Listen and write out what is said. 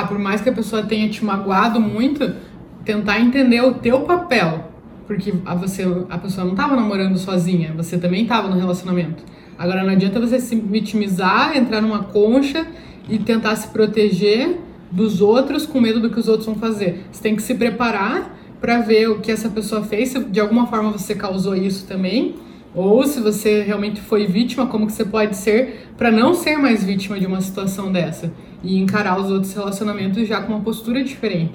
ah, por mais que a pessoa tenha te magoado muito, tentar entender o teu papel. Porque a, você, a pessoa não estava namorando sozinha, você também estava no relacionamento. Agora não adianta você se vitimizar, entrar numa concha e tentar se proteger dos outros com medo do que os outros vão fazer. Você tem que se preparar para ver o que essa pessoa fez, se de alguma forma você causou isso também, ou se você realmente foi vítima, como que você pode ser para não ser mais vítima de uma situação dessa e encarar os outros relacionamentos já com uma postura diferente.